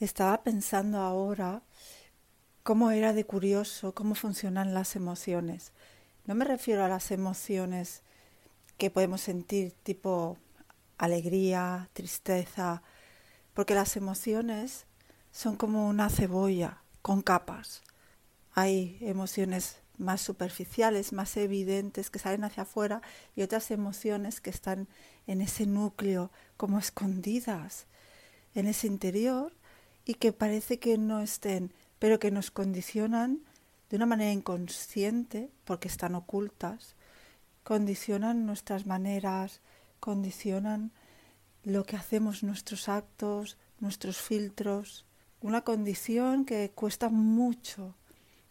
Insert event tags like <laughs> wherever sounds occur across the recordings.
Estaba pensando ahora cómo era de curioso cómo funcionan las emociones. No me refiero a las emociones que podemos sentir tipo alegría, tristeza, porque las emociones son como una cebolla con capas. Hay emociones más superficiales, más evidentes, que salen hacia afuera, y otras emociones que están en ese núcleo, como escondidas, en ese interior, y que parece que no estén, pero que nos condicionan de una manera inconsciente, porque están ocultas, condicionan nuestras maneras, condicionan lo que hacemos, nuestros actos, nuestros filtros, una condición que cuesta mucho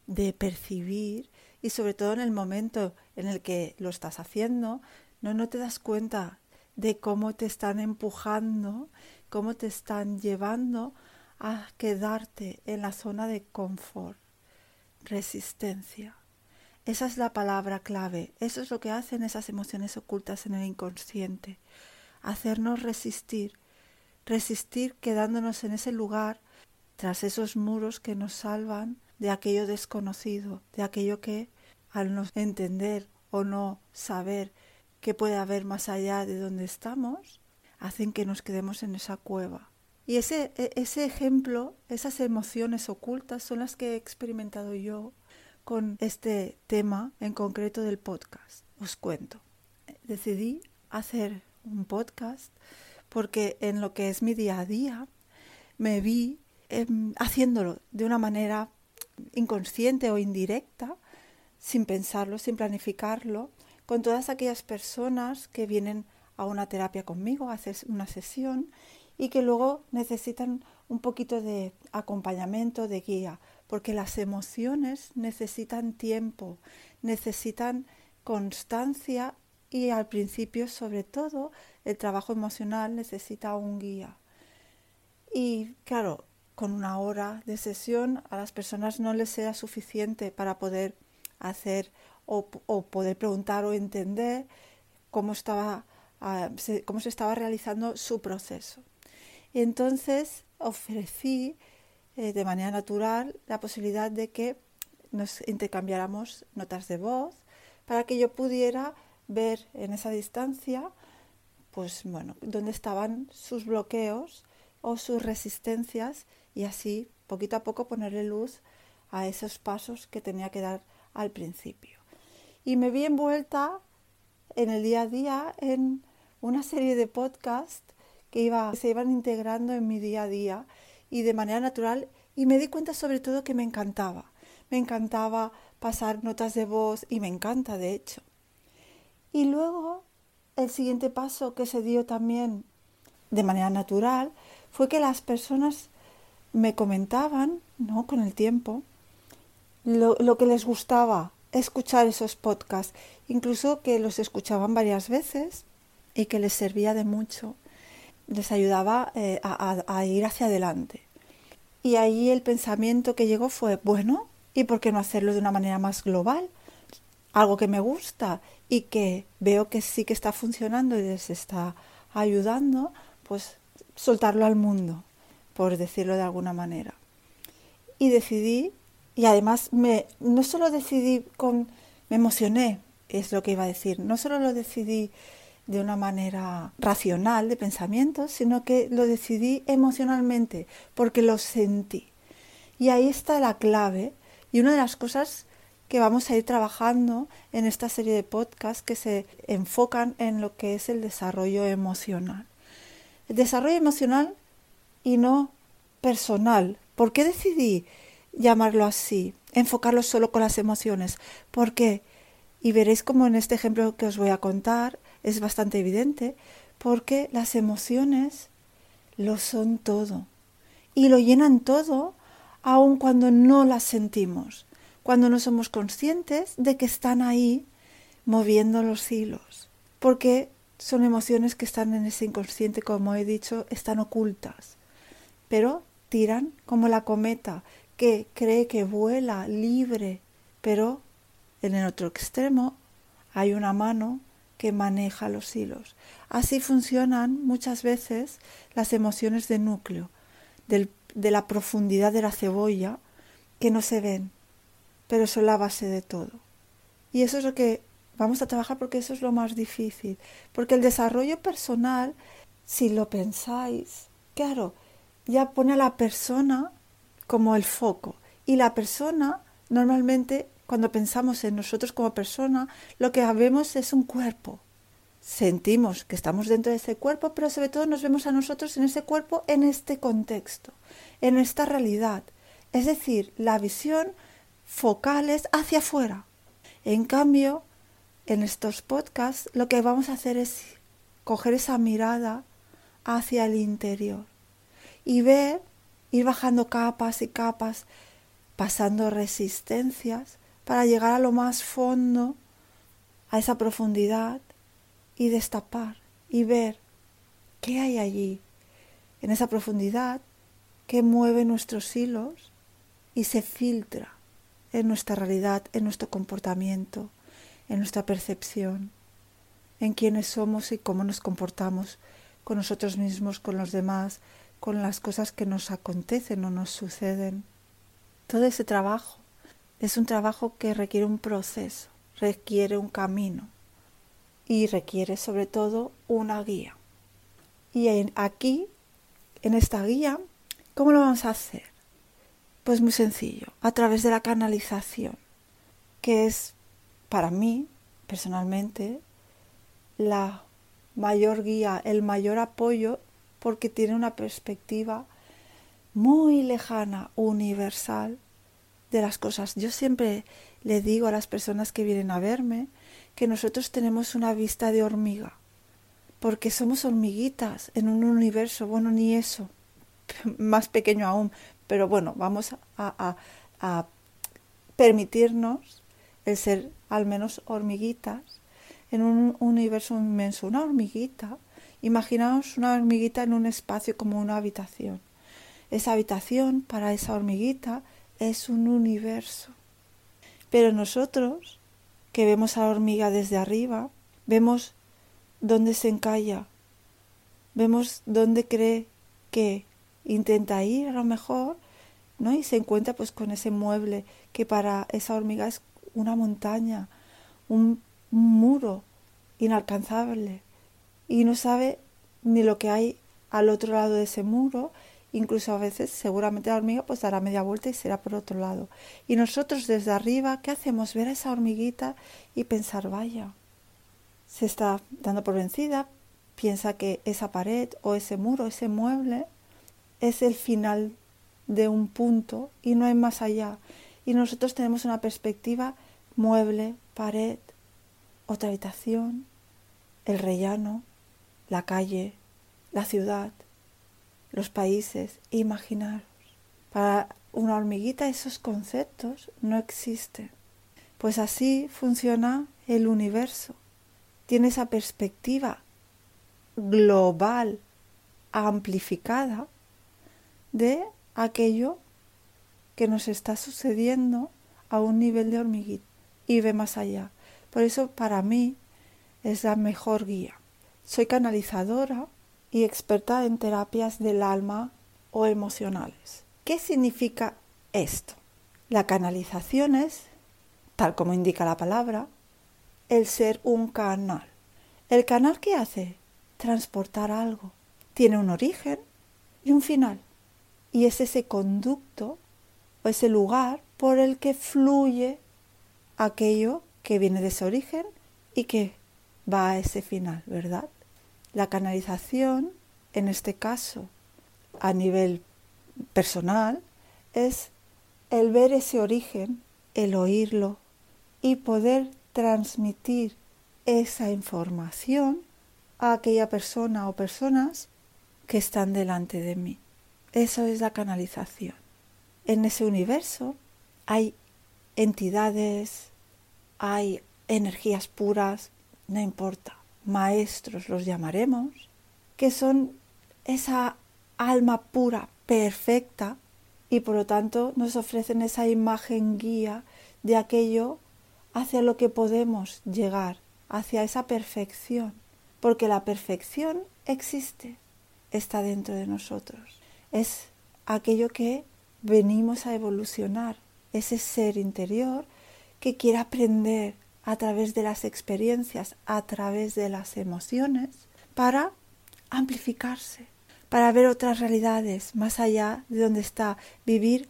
de percibir y sobre todo en el momento en el que lo estás haciendo, no, no te das cuenta de cómo te están empujando, cómo te están llevando a quedarte en la zona de confort, resistencia. Esa es la palabra clave, eso es lo que hacen esas emociones ocultas en el inconsciente, hacernos resistir, resistir quedándonos en ese lugar, tras esos muros que nos salvan de aquello desconocido, de aquello que, al no entender o no saber qué puede haber más allá de donde estamos, hacen que nos quedemos en esa cueva. Y ese, e, ese ejemplo, esas emociones ocultas son las que he experimentado yo con este tema en concreto del podcast. Os cuento. Decidí hacer un podcast porque en lo que es mi día a día me vi em, haciéndolo de una manera inconsciente o indirecta, sin pensarlo, sin planificarlo, con todas aquellas personas que vienen a una terapia conmigo, a hacer una sesión y que luego necesitan un poquito de acompañamiento, de guía, porque las emociones necesitan tiempo, necesitan constancia y al principio sobre todo el trabajo emocional necesita un guía. Y claro, con una hora de sesión a las personas no les sea suficiente para poder hacer o, poder preguntar o entender cómo, estaba, ah, cómo se estaba realizando su proceso. Y entonces ofrecí eh, de manera natural la posibilidad de que nos intercambiáramos notas de voz para que yo pudiera ver en esa distancia pues bueno, dónde estaban sus bloqueos o sus resistencias y así poquito a poco ponerle luz a esos pasos que tenía que dar al principio. Y me vi envuelta en el día a día en una serie de podcasts que iba, se iban integrando en mi día a día y de manera natural y me di cuenta sobre todo que me encantaba. Me encantaba pasar notas de voz y me encanta de hecho. Y luego el siguiente paso que se dio también de manera natural fue que las personas me comentaban, ¿no? Con el tiempo, lo, lo que les gustaba escuchar esos podcasts, incluso que los escuchaban varias veces y que les servía de mucho, les ayudaba eh, a, ir hacia adelante. Y ahí el pensamiento que llegó fue, bueno, ¿y por qué no hacerlo de una manera más global? Algo que me gusta y que veo que sí que está funcionando y les está ayudando, pues soltarlo al mundo por decirlo de alguna manera. Y decidí, y además me, no solo decidí con, me emocioné, es lo que iba a decir, no solo lo decidí de una manera racional de pensamiento, sino que lo decidí emocionalmente, porque lo sentí. Y ahí está la clave y una de las cosas que vamos a ir trabajando en esta serie de podcasts que se enfocan en lo que es el desarrollo emocional. El desarrollo emocional y no personal. ¿Por qué decidí llamarlo así? Enfocarlo solo con las emociones. ¿Por qué? Y veréis como en este ejemplo que os voy a contar es bastante evidente, porque las emociones lo son todo. Y lo llenan todo aun cuando no las sentimos, cuando no somos conscientes de que están ahí moviendo los hilos, porque son emociones que están en ese inconsciente, como he dicho, están ocultas pero tiran como la cometa que cree que vuela libre, pero en el otro extremo hay una mano que maneja los hilos. Así funcionan muchas veces las emociones de núcleo, del de la profundidad de la cebolla que no se ven, pero son la base de todo. Y eso es lo que vamos a trabajar porque eso es lo más difícil. Porque el desarrollo personal, si lo pensáis, claro, ya pone a la persona como el foco. Y la persona, normalmente, cuando pensamos en nosotros como persona, lo que vemos es un cuerpo. Sentimos que estamos dentro de ese cuerpo, pero sobre todo nos vemos a nosotros en ese cuerpo, en este contexto, en esta realidad. Es decir, la visión focal es hacia afuera. En cambio, en estos podcasts lo que vamos a hacer es coger esa mirada hacia el interior y ver, ir bajando capas y capas, pasando resistencias para llegar a lo más fondo, a esa profundidad y destapar y ver qué hay allí, en esa profundidad que mueve nuestros hilos y se filtra en nuestra realidad, en nuestro comportamiento, en nuestra percepción, en quiénes somos y cómo nos comportamos con nosotros mismos, con los demás, con las cosas que nos acontecen o nos suceden. Todo ese trabajo es un trabajo que requiere un proceso, requiere un camino y requiere sobre todo una guía. Y aquí, en esta guía, ¿cómo lo vamos a hacer? Pues muy sencillo, a través de la canalización, que es para mí, personalmente, la mayor guía, el mayor apoyo, porque tiene una perspectiva muy lejana, universal de las cosas. Yo siempre le digo a las personas que vienen a verme que nosotros tenemos una vista de hormiga, porque somos hormiguitas en un universo, bueno, ni eso, <laughs> más pequeño aún, pero bueno, vamos a, permitirnos el ser al menos hormiguitas en un universo inmenso, una hormiguita. Imaginaos una hormiguita en un espacio como una habitación. Esa habitación para esa hormiguita es un universo. Pero nosotros, que vemos a la hormiga desde arriba, vemos dónde se encalla, vemos dónde cree que intenta ir a lo mejor, ¿no? Y se encuentra pues con ese mueble que para esa hormiga es una montaña, un, muro inalcanzable y no sabe ni lo que hay al otro lado de ese muro, incluso a veces seguramente la hormiga pues dará media vuelta y será por otro lado. Y nosotros desde arriba, ¿qué hacemos? Ver a esa hormiguita y pensar, vaya, se está dando por vencida, piensa que esa pared o ese muro, ese mueble es el final de un punto y no hay más allá. Y nosotros tenemos una perspectiva mueble, pared, otra habitación, el rellano, la calle, la ciudad, los países. Imaginaros. Para una hormiguita esos conceptos no existen. Pues así funciona el universo. Tiene esa perspectiva global, amplificada de aquello que nos está sucediendo a un nivel de hormiguita y ve más allá. Por eso para mí es la mejor guía. Soy canalizadora y experta en terapias del alma o emocionales. ¿Qué significa esto? La canalización es, tal como indica la palabra, el ser un canal. ¿El canal qué hace? Transportar algo. Tiene un origen y un final. Y es ese conducto o ese lugar por el que fluye aquello que viene de ese origen y que va a ese final, ¿verdad? La canalización, en este caso, a nivel personal, es el ver ese origen, el oírlo y poder transmitir esa información a aquella persona o personas que están delante de mí. Eso es la canalización. En ese universo hay entidades, hay energías puras, no importa, maestros los llamaremos, que son esa alma pura, perfecta, y por lo tanto nos ofrecen esa imagen guía de aquello hacia lo que podemos llegar, hacia esa perfección, porque la perfección existe, está dentro de nosotros. Es aquello que venimos a evolucionar, ese ser interior que quiere aprender a través de las experiencias, a través de las emociones, para amplificarse, para ver otras realidades más allá de donde está, vivir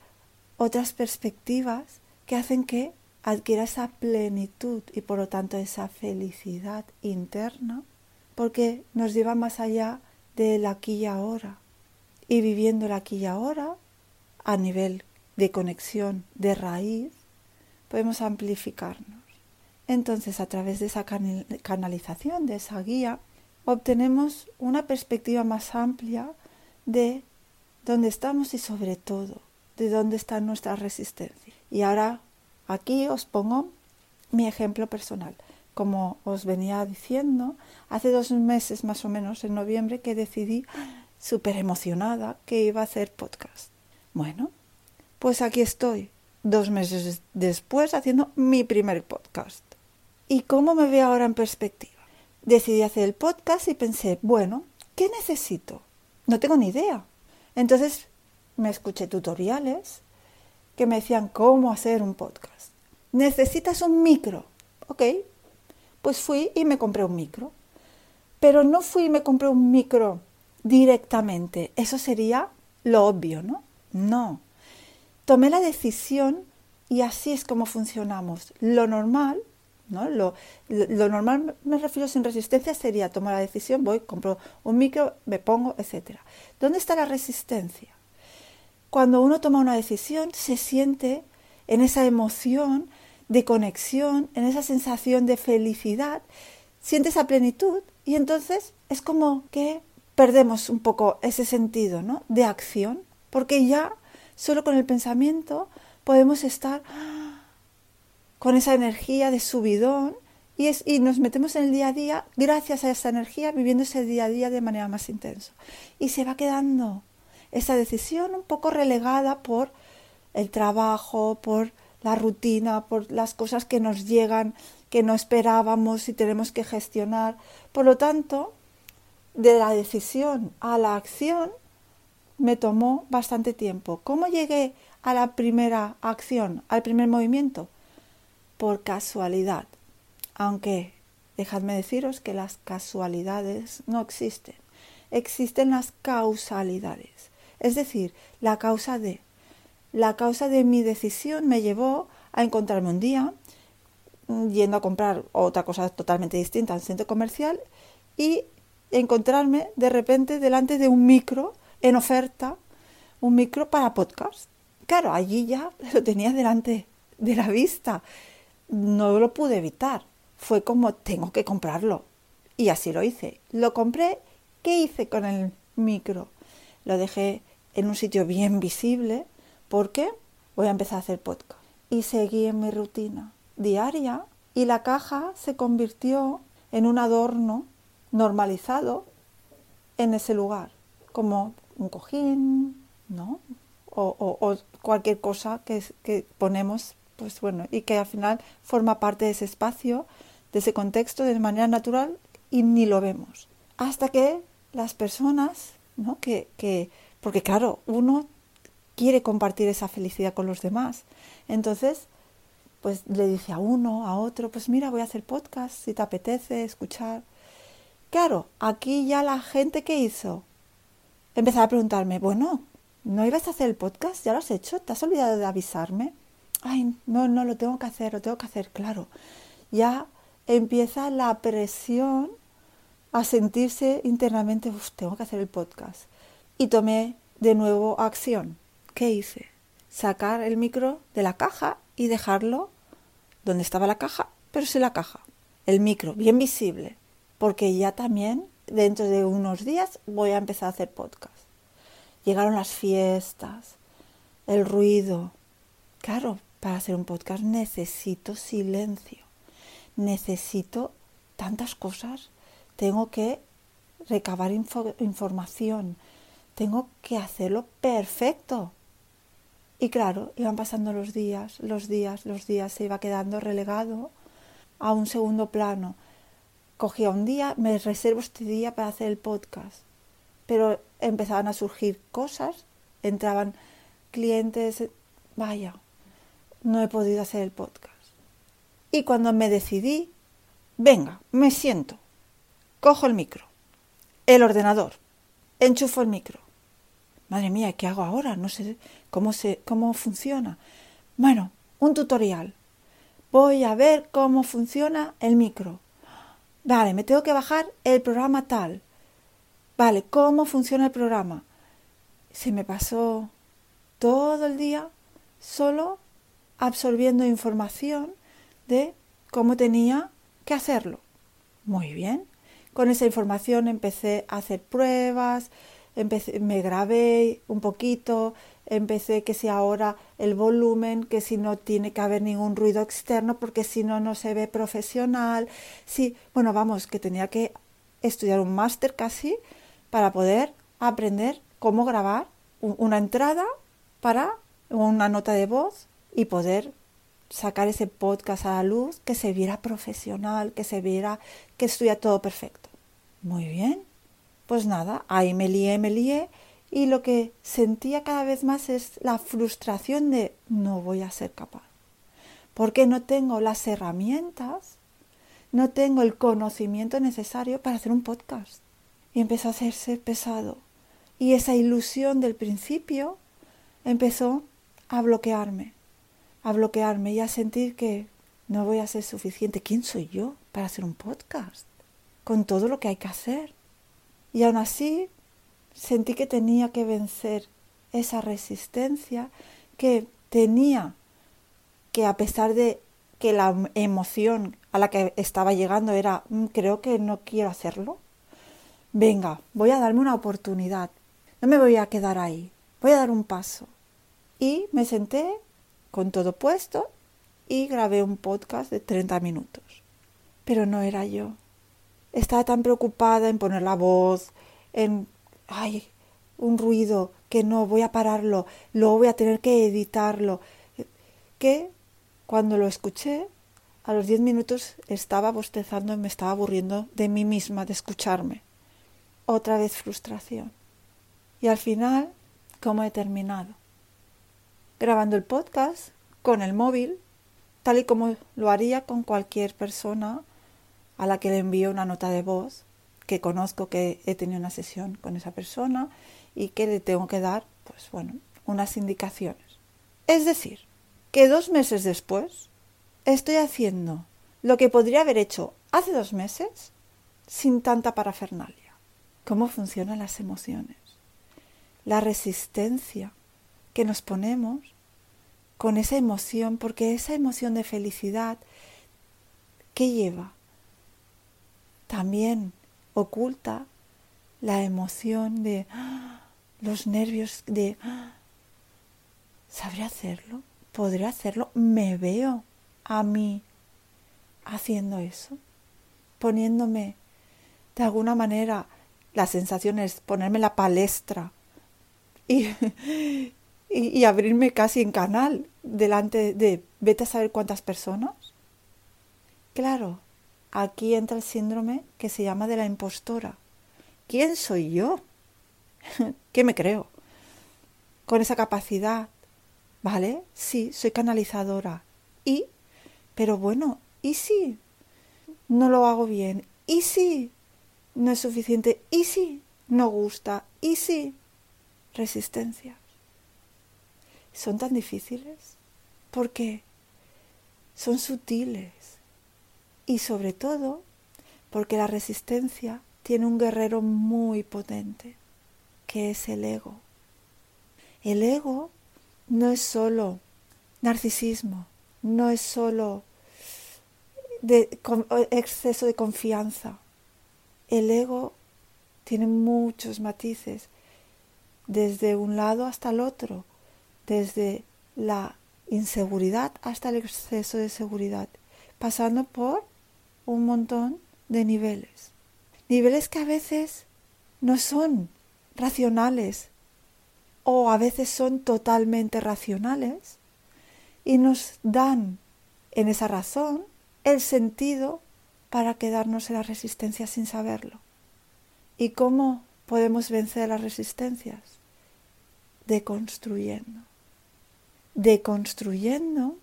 otras perspectivas que hacen que adquiera esa plenitud y por lo tanto esa felicidad interna, porque nos lleva más allá del aquí y ahora. Y viviendo el aquí y ahora, a nivel de conexión, de raíz, podemos amplificarnos. Entonces, a través de esa canalización, de esa guía, obtenemos una perspectiva más amplia de dónde estamos y sobre todo de dónde está nuestra resistencia. Y ahora aquí os pongo mi ejemplo personal. Como os venía diciendo, hace dos meses más o menos, en noviembre, que decidí súper emocionada que iba a hacer podcast. Bueno, pues aquí estoy, dos meses después, haciendo mi primer podcast. ¿Y cómo me veo ahora en perspectiva? Decidí hacer el podcast y pensé, bueno, ¿qué necesito? No tengo ni idea. Entonces me escuché tutoriales que me decían cómo hacer un podcast. Necesitas un micro. Ok, pues fui y me compré un micro. Pero no fui y me compré un micro directamente. Eso sería lo obvio, ¿no? No. Tomé la decisión y así es como funcionamos. Lo normal, ¿no? Lo, normal me refiero sin resistencia sería tomar la decisión, voy, compro un micro, me pongo, etc. ¿Dónde está la resistencia? Cuando uno toma una decisión, se siente en esa emoción de conexión, en esa sensación de felicidad, siente esa plenitud y entonces es como que perdemos un poco ese sentido ¿no? de acción, porque ya solo con el pensamiento podemos estar con esa energía de subidón y, es, y nos metemos en el día a día gracias a esa energía, viviendo ese día a día de manera más intensa. Y se va quedando esa decisión un poco relegada por el trabajo, por la rutina, por las cosas que nos llegan, que no esperábamos y tenemos que gestionar. Por lo tanto, de la decisión a la acción me tomó bastante tiempo. ¿Cómo llegué a la primera acción, al primer movimiento? Por casualidad. Aunque dejadme deciros que las casualidades no existen. Existen las causalidades. Es decir, la causa de. La causa de mi decisión me llevó a encontrarme un día mm, yendo a comprar otra cosa totalmente distinta al centro comercial y encontrarme de repente delante de un micro en oferta, un micro para podcast. Claro, allí ya lo tenía delante de la vista. No lo pude evitar. Fue como tengo que comprarlo. Y así lo hice. Lo compré. ¿Qué hice con el micro? Lo dejé en un sitio bien visible porque voy a empezar a hacer podcast. Y seguí en mi rutina diaria y la caja se convirtió en un adorno normalizado en ese lugar, como un cojín, ¿no? O, cualquier cosa que, que ponemos, pues bueno, y que al final forma parte de ese espacio, de ese contexto de manera natural y ni lo vemos. Hasta que las personas, ¿no? Que, que porque claro, uno quiere compartir esa felicidad con los demás. Entonces, pues le dice a uno, a otro, pues mira, voy a hacer podcast, si te apetece escuchar. Claro, aquí ya la gente que hizo empezaba a preguntarme, bueno, ¿no ibas a hacer el podcast? ¿Ya lo has hecho? ¿Te has olvidado de avisarme? Ay, no, no, lo tengo que hacer, lo tengo que hacer, claro. Ya empieza la presión a sentirse internamente, tengo que hacer el podcast. Y tomé de nuevo acción. ¿Qué hice? Sacar el micro de la caja y dejarlo donde estaba la caja, pero sin la caja. El micro, bien visible porque ya también dentro de unos días voy a empezar a hacer podcast. Llegaron las fiestas, el ruido. Claro, para hacer un podcast necesito silencio, necesito tantas cosas, tengo que recabar información, tengo que hacerlo perfecto. Y claro, iban pasando los días, los días, los días, se iba quedando relegado a un segundo plano cogía un día, me reservo este día para hacer el podcast. Pero empezaban a surgir cosas entraban clientes, vaya, no he podido hacer el podcast. Y cuando me decidí, venga, me siento, cojo el micro, el ordenador, enchufo el micro. Madre mía, ¿qué hago ahora? No sé cómo, se, cómo funciona. Bueno, un tutorial. Voy a ver cómo funciona el micro. Vale, me tengo que bajar el programa tal. Vale, ¿cómo funciona el programa? Se me pasó todo el día solo absorbiendo información de cómo tenía que hacerlo. Muy bien. Con esa información empecé a hacer pruebas, empecé, me grabé un poquito, empecé que si ahora el volumen, que si no tiene que haber ningún ruido externo, porque si no, no se ve profesional. Sí, bueno, vamos, que tenía que estudiar un máster casi para poder aprender cómo grabar una entrada para una nota de voz y poder sacar ese podcast a la luz, que se viera profesional, que se viera que estuviera todo perfecto. Muy bien. Pues nada, ahí me lié, me lié y lo que sentía cada vez más es la frustración de no voy a ser capaz. Porque no tengo las herramientas, no tengo el conocimiento necesario para hacer un podcast. Y empezó a hacerse pesado. Y esa ilusión del principio empezó a bloquearme, a bloquearme y a sentir que no voy a ser suficiente. ¿Quién soy yo para hacer un podcast? Con todo lo que hay que hacer. Y aún así sentí que tenía que vencer esa resistencia, que tenía que a pesar de que la emoción a la que estaba llegando era mm, creo que no quiero hacerlo, venga, voy a darme una oportunidad, no me voy a quedar ahí, voy a dar un paso. Y me senté con todo puesto y grabé un podcast de 30 minutos. Pero no era yo. Estaba tan preocupada en poner la voz, en ay, un ruido que no voy a pararlo, luego voy a tener que editarlo, que cuando lo escuché, a los diez minutos estaba bostezando y me estaba aburriendo de mí misma, de escucharme. Otra vez frustración. Y al final, ¿cómo he terminado? Grabando el podcast con el móvil, tal y como lo haría con cualquier persona a la que le envío una nota de voz que conozco que he tenido una sesión con esa persona y que le tengo que dar, pues bueno, unas indicaciones. Es decir, que dos meses después estoy haciendo lo que podría haber hecho hace dos meses sin tanta parafernalia. ¿Cómo funcionan las emociones? La resistencia que nos ponemos con esa emoción, porque esa emoción de felicidad, ¿qué lleva? También oculta la emoción de ¡ah! los nervios de ¡ah! ¿sabré hacerlo? ¿Podré hacerlo? ¿Me veo a mí haciendo eso? Poniéndome de alguna manera la sensación es ponerme la palestra y, y, abrirme casi en canal delante de vete a saber cuántas personas. Claro, aquí entra el síndrome que se llama de la impostora. ¿Quién soy yo? <laughs> ¿Qué me creo? Con esa capacidad, ¿vale? Sí, soy canalizadora. ¿Y? Pero bueno, ¿y si no lo hago bien? ¿Y si no es suficiente? ¿Y si no gusta? ¿Y si? Resistencias. Son tan difíciles porque son sutiles y sobre todo porque la resistencia tiene un guerrero muy potente, que es el ego. El ego no es solo narcisismo, no es solo exceso de confianza. El ego tiene muchos matices, desde un lado hasta el otro, desde la inseguridad hasta el exceso de seguridad, pasando por un montón de niveles. Niveles que a veces no son racionales o a veces son totalmente racionales y nos dan en esa razón el sentido para quedarnos en la resistencia sin saberlo. ¿Y cómo podemos vencer las resistencias? deconstruyendo, deconstruyendo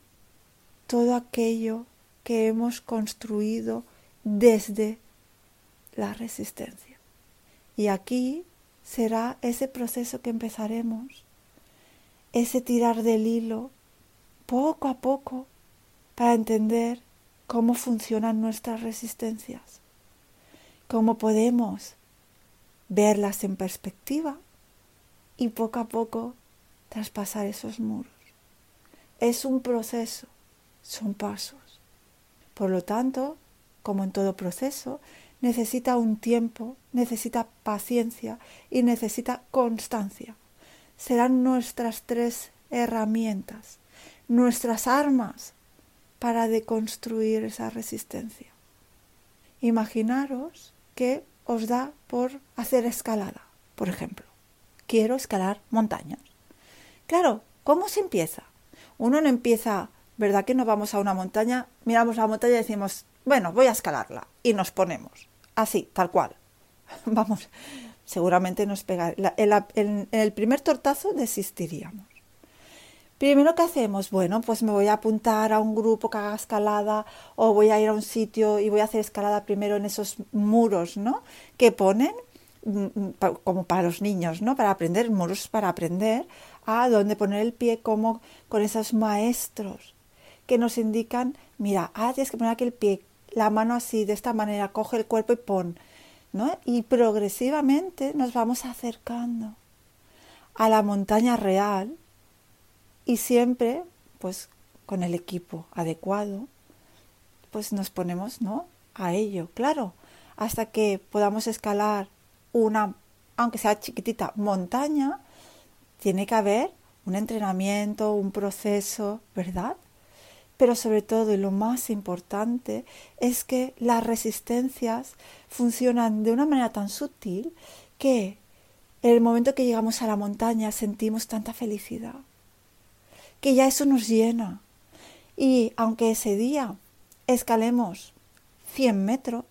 todo aquello que hemos construido desde la resistencia. Y aquí será ese proceso que empezaremos, ese tirar del hilo poco a poco para entender cómo funcionan nuestras resistencias, cómo podemos verlas en perspectiva y poco a poco traspasar esos muros. Es un proceso, son pasos. Por lo tanto, como en todo proceso, necesita un tiempo, necesita paciencia y necesita constancia. Serán nuestras tres herramientas, nuestras armas para deconstruir esa resistencia. Imaginaros que os da por hacer escalada, por ejemplo. Quiero escalar montañas. Claro, ¿cómo se empieza? Uno no empieza, ¿verdad que no vamos a una montaña? Miramos la montaña y decimos, bueno, voy a escalarla. Y nos ponemos. Así, tal cual. <laughs> Vamos, seguramente nos pega. En el primer tortazo desistiríamos. Primero, ¿qué hacemos? Bueno, pues me voy a apuntar a un grupo que haga escalada o voy a ir a un sitio y voy a hacer escalada primero en esos muros, ¿no? Que ponen mm, mm, como para los niños, ¿no? Para aprender, muros para aprender a dónde poner el pie, como con esos maestros que nos indican, mira, ah, tienes que poner aquí el pie, la mano así, de esta manera, coge el cuerpo y pon, ¿no? Y progresivamente nos vamos acercando a la montaña real, y siempre pues con el equipo adecuado pues nos ponemos no a ello. Claro hasta que podamos escalar una aunque sea chiquitita montaña tiene que haber un entrenamiento un proceso verdad pero sobre todo y lo más importante es que las resistencias funcionan de una manera tan sutil que en el momento que llegamos a la montaña sentimos tanta felicidad que ya eso nos llena. Y aunque ese día escalemos 100 metros,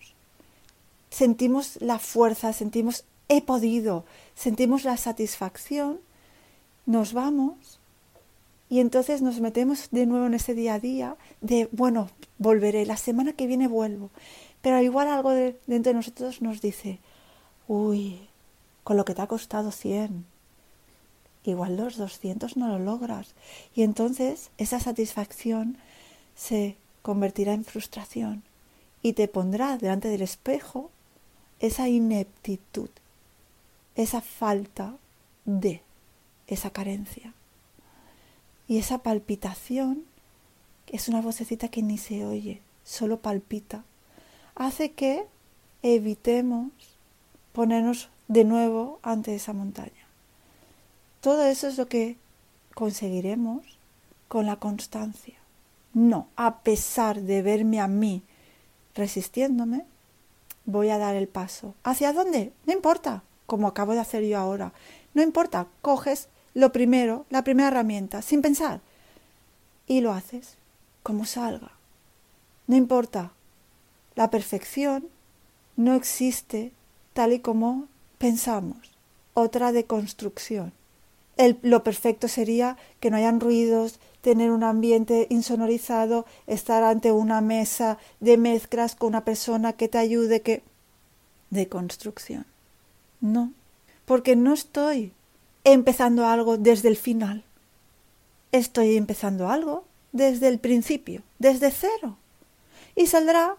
sentimos la fuerza, sentimos he podido, sentimos la satisfacción, nos vamos y entonces nos metemos de nuevo en ese día a día de, bueno, volveré, la semana que viene vuelvo. Pero igual algo dentro de nosotros nos dice, uy, con lo que te ha costado 100, igual los 200 no lo logras. Y entonces esa satisfacción se convertirá en frustración y te pondrá delante del espejo esa ineptitud, esa falta de, esa carencia. Y esa palpitación, es una vocecita que ni se oye, solo palpita, hace que evitemos ponernos de nuevo ante esa montaña. Todo eso es lo que conseguiremos con la constancia. No, a pesar de verme a mí resistiéndome, voy a dar el paso. ¿Hacia dónde? No importa, como acabo de hacer yo ahora. No importa, coges lo primero, la primera herramienta, sin pensar, y lo haces como salga. No importa, la perfección no existe tal y como pensamos. Otra deconstrucción lo perfecto sería que no hayan ruidos, tener un ambiente insonorizado, estar ante una mesa de mezclas con una persona que te ayude, que... de construcción. No, porque no estoy empezando algo desde el final. Estoy empezando algo desde el principio, desde cero. Y saldrá,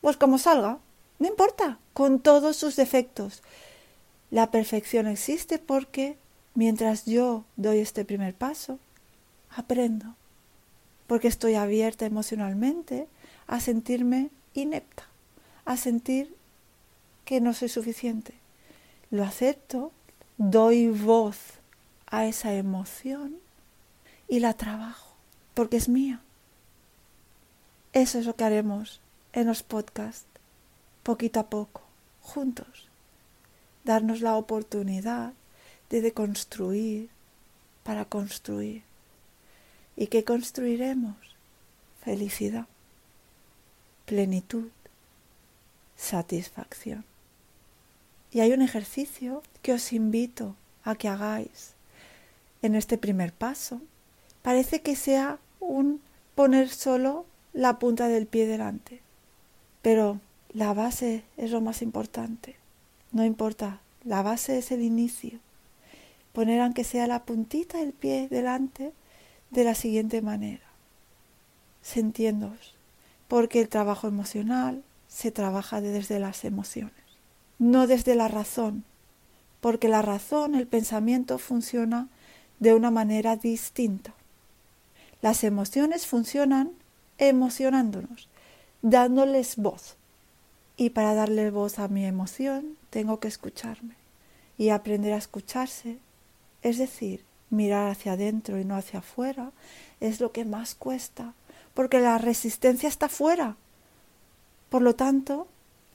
pues como salga, no importa, con todos sus defectos. La perfección existe porque Mientras yo doy este primer paso, aprendo, porque estoy abierta emocionalmente a sentirme inepta, a sentir que no soy suficiente. Lo acepto, doy voz a esa emoción y la trabajo, porque es mía. Eso es lo que haremos en los podcasts, poquito a poco, juntos. Darnos la oportunidad de deconstruir para construir. ¿Y qué construiremos? Felicidad, plenitud, satisfacción. Y hay un ejercicio que os invito a que hagáis, en este primer paso. Parece que sea un poner solo la punta del pie delante. Pero la base es lo más importante. No importa, la base es el inicio. Poner aunque sea la puntita del pie delante de la siguiente manera. Sintiéndoos. Porque el trabajo emocional se trabaja desde las emociones, no desde la razón. Porque la razón, el pensamiento funciona de una manera distinta. Las emociones funcionan emocionándonos, dándoles voz. Y para darle voz a mi emoción tengo que escucharme y aprender a escucharse, es decir, mirar hacia adentro y no hacia afuera, es lo que más cuesta, porque la resistencia está fuera. Por lo tanto,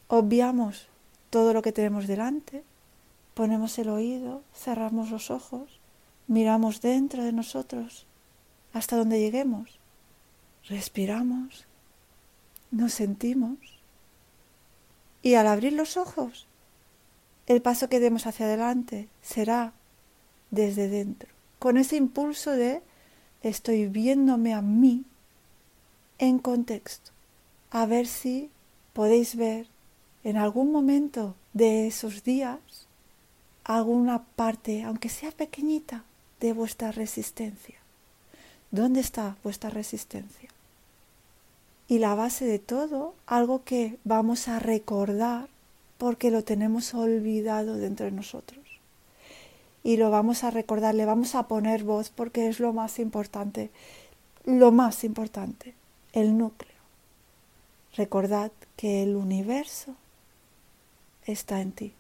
obviamos todo lo que tenemos delante, ponemos el oído, cerramos los ojos, miramos dentro de nosotros hasta donde lleguemos respiramos, nos sentimos y al abrir los ojos, el paso que demos hacia adelante será desde dentro, con ese impulso de estoy viéndome a mí en contexto, a ver si podéis ver en algún momento de esos días alguna parte, aunque sea pequeñita, de vuestra resistencia. ¿Dónde está vuestra resistencia? Y la base de todo, algo que vamos a recordar porque lo tenemos olvidado dentro de nosotros. Y lo vamos a recordar, le vamos a poner voz porque es lo más importante, lo más importante, el núcleo. Recordad que el universo está en ti.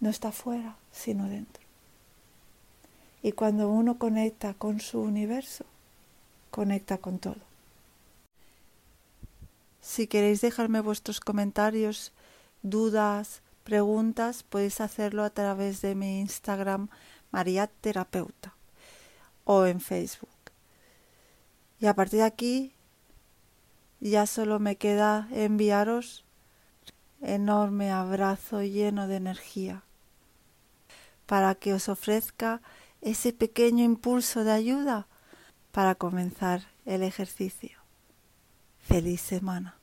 No está fuera, sino dentro. Y cuando uno conecta con su universo, conecta con todo. Si queréis dejarme vuestros comentarios, dudas, preguntas, podéis hacerlo a través de mi Instagram María Terapeuta o en Facebook. Y a partir de aquí ya solo me queda enviaros enorme abrazo lleno de energía para que os ofrezca ese pequeño impulso de ayuda para comenzar el ejercicio. Feliz semana.